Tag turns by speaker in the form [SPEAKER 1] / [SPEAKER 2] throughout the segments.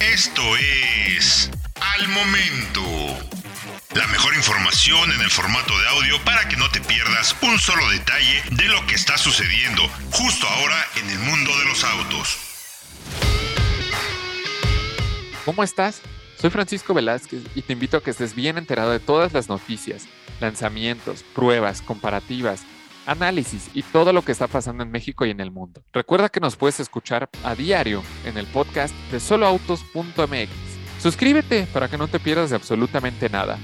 [SPEAKER 1] Esto es Al Momento. La mejor información en el formato de audio para que no te pierdas un solo detalle de lo que está sucediendo justo ahora en el mundo de los autos.
[SPEAKER 2] ¿Cómo estás? Soy Francisco Velázquez y te invito a que estés bien enterado de todas las noticias, lanzamientos, pruebas, comparativas, análisis y todo lo que está pasando en México y en el mundo. Recuerda que nos puedes escuchar a diario en el podcast de soloautos.mx. Suscríbete para que no te pierdas de absolutamente nada.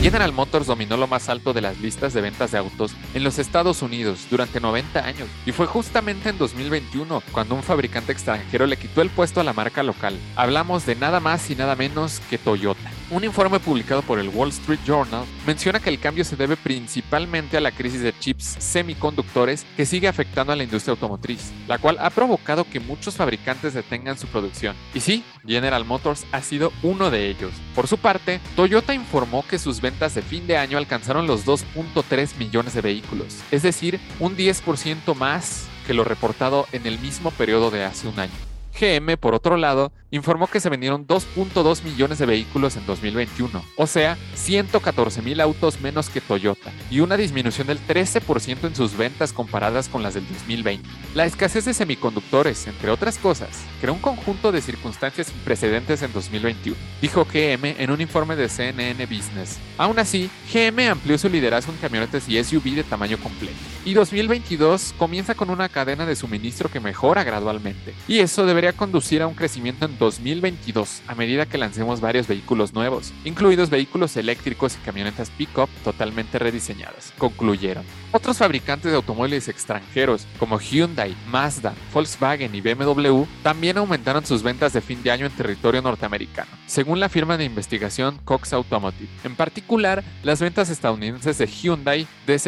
[SPEAKER 2] General Motors dominó lo más alto de las listas de ventas de autos en los Estados Unidos durante 90 años y fue justamente en 2021 cuando un fabricante extranjero le quitó el puesto a la marca local. Hablamos de nada más y nada menos que Toyota. Un informe publicado por el Wall Street Journal menciona que el cambio se debe principalmente a la crisis de chips semiconductores que sigue afectando a la industria automotriz, la cual ha provocado que muchos fabricantes detengan su producción. Y sí, General Motors ha sido uno de ellos. Por su parte, Toyota informó que sus ventas de fin de año alcanzaron los 2.3 millones de vehículos, es decir, un 10% más que lo reportado en el mismo periodo de hace un año. GM, por otro lado, informó que se vendieron 2.2 millones de vehículos en 2021, o sea, 114 mil autos menos que Toyota, y una disminución del 13% en sus ventas comparadas con las del 2020. La escasez de semiconductores, entre otras cosas, creó un conjunto de circunstancias sin precedentes en 2021, dijo GM en un informe de CNN Business. Aún así, GM amplió su liderazgo en camionetas y SUV de tamaño completo, y 2022 comienza con una cadena de suministro que mejora gradualmente, y eso debería conducir a un crecimiento en 2022 a medida que lancemos varios vehículos nuevos, incluidos vehículos eléctricos y camionetas pick-up totalmente rediseñadas, concluyeron. Otros fabricantes de automóviles extranjeros como Hyundai, Mazda, Volkswagen y BMW también aumentaron sus ventas de fin de año en territorio norteamericano, según la firma de investigación Cox Automotive. En particular, las ventas estadounidenses de Hyundai de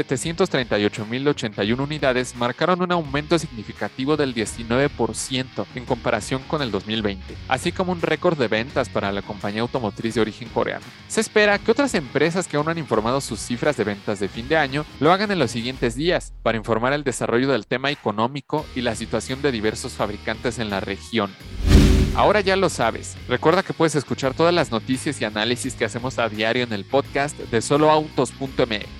[SPEAKER 2] 738.081 unidades marcaron un aumento significativo del 19% en comparación con el 2020, así como un récord de ventas para la compañía automotriz de origen coreano. Se espera que otras empresas que aún han informado sus cifras de ventas de fin de año lo hagan en los siguientes días para informar el desarrollo del tema económico y la situación de diversos fabricantes en la región. Ahora ya lo sabes. Recuerda que puedes escuchar todas las noticias y análisis que hacemos a diario en el podcast de soloautos.mx.